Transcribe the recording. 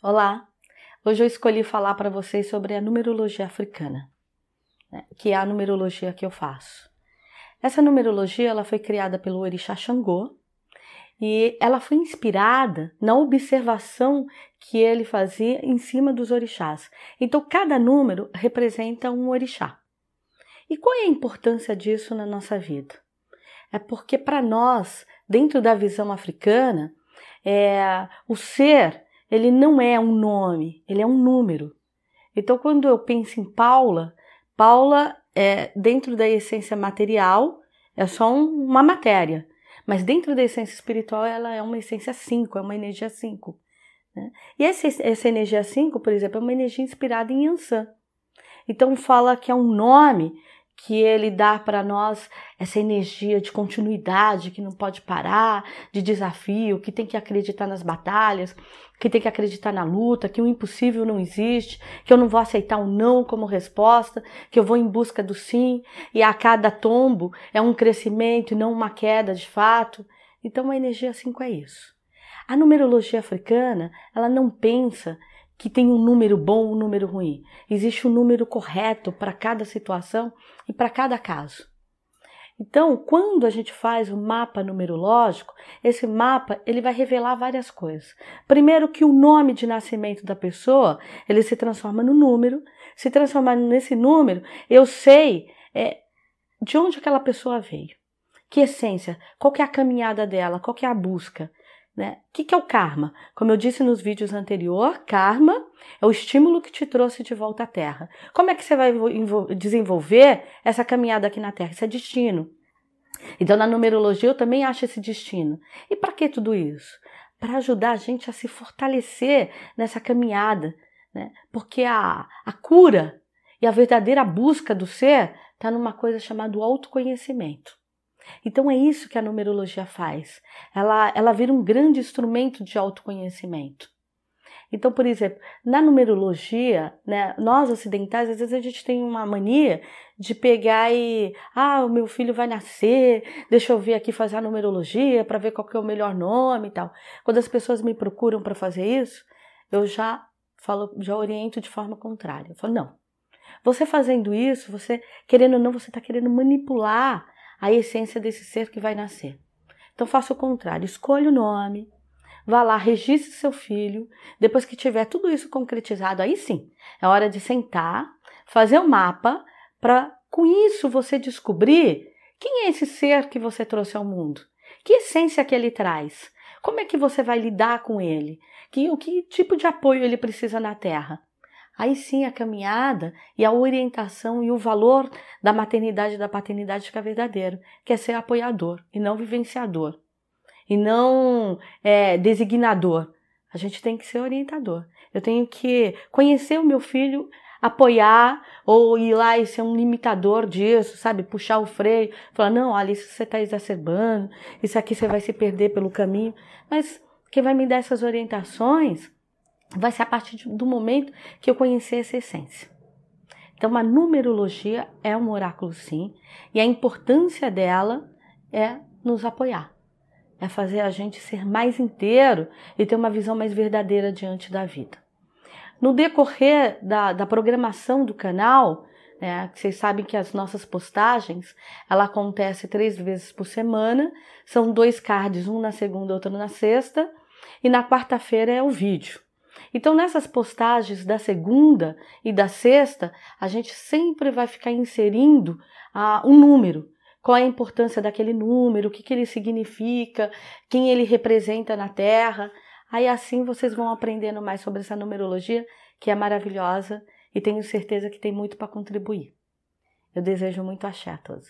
Olá! Hoje eu escolhi falar para vocês sobre a numerologia africana, né, que é a numerologia que eu faço. Essa numerologia ela foi criada pelo Orixá Xangô e ela foi inspirada na observação que ele fazia em cima dos orixás. Então, cada número representa um orixá. E qual é a importância disso na nossa vida? É porque, para nós, dentro da visão africana, é, o ser ele não é um nome, ele é um número. Então, quando eu penso em Paula, Paula é dentro da essência material, é só um, uma matéria, mas dentro da essência espiritual, ela é uma essência 5, é uma energia 5. Né? E essa, essa energia 5, por exemplo, é uma energia inspirada em Yansan. Então, fala que é um nome que ele dá para nós essa energia de continuidade, que não pode parar, de desafio, que tem que acreditar nas batalhas, que tem que acreditar na luta, que o impossível não existe, que eu não vou aceitar um não como resposta, que eu vou em busca do sim, e a cada tombo é um crescimento e não uma queda de fato. Então a energia 5 é isso. A numerologia africana, ela não pensa que tem um número bom um número ruim. Existe um número correto para cada situação e para cada caso. Então, quando a gente faz o um mapa numerológico, esse mapa ele vai revelar várias coisas. Primeiro que o nome de nascimento da pessoa ele se transforma no número. Se transformar nesse número, eu sei é, de onde aquela pessoa veio, que essência, qual que é a caminhada dela, qual que é a busca. Né? O que, é o karma? Como eu disse nos vídeos anteriores, karma é o estímulo que te trouxe de volta à Terra. Como é que você vai desenvolver essa caminhada aqui na Terra? Isso é destino. Então, na numerologia, eu também acho esse destino. E para que tudo isso? Para ajudar a gente a se fortalecer nessa caminhada. Né? Porque a, a cura e a verdadeira busca do ser está numa coisa chamada autoconhecimento. Então é isso que a numerologia faz. Ela, ela vira um grande instrumento de autoconhecimento. Então, por exemplo, na numerologia, né, nós ocidentais, às vezes a gente tem uma mania de pegar e, ah, o meu filho vai nascer, deixa eu ver aqui fazer a numerologia para ver qual que é o melhor nome e tal. Quando as pessoas me procuram para fazer isso, eu já falo, já oriento de forma contrária. Eu falo, não. Você fazendo isso, você, querendo ou não, você está querendo manipular a essência desse ser que vai nascer. Então faça o contrário, escolha o nome, vá lá, registre seu filho. Depois que tiver tudo isso concretizado, aí sim, é hora de sentar, fazer um mapa para com isso você descobrir quem é esse ser que você trouxe ao mundo. Que essência que ele traz? Como é que você vai lidar com ele? Que, o que tipo de apoio ele precisa na Terra? Aí sim a caminhada e a orientação e o valor da maternidade e da paternidade fica verdadeiro, que é ser apoiador e não vivenciador, e não é, designador. A gente tem que ser orientador. Eu tenho que conhecer o meu filho, apoiar ou ir lá e ser um limitador disso, sabe? Puxar o freio, falar: não, olha, isso você está exacerbando, isso aqui você vai se perder pelo caminho. Mas quem vai me dar essas orientações vai ser a partir do momento que eu conhecer essa essência. Então, a numerologia é um oráculo, sim, e a importância dela é nos apoiar, é fazer a gente ser mais inteiro e ter uma visão mais verdadeira diante da vida. No decorrer da, da programação do canal, né, vocês sabem que as nossas postagens ela acontece três vezes por semana, são dois cards, um na segunda, outro na sexta, e na quarta-feira é o vídeo. Então, nessas postagens da segunda e da sexta, a gente sempre vai ficar inserindo ah, um número. Qual é a importância daquele número, o que, que ele significa, quem ele representa na Terra. Aí assim vocês vão aprendendo mais sobre essa numerologia, que é maravilhosa e tenho certeza que tem muito para contribuir. Eu desejo muito axé a todos.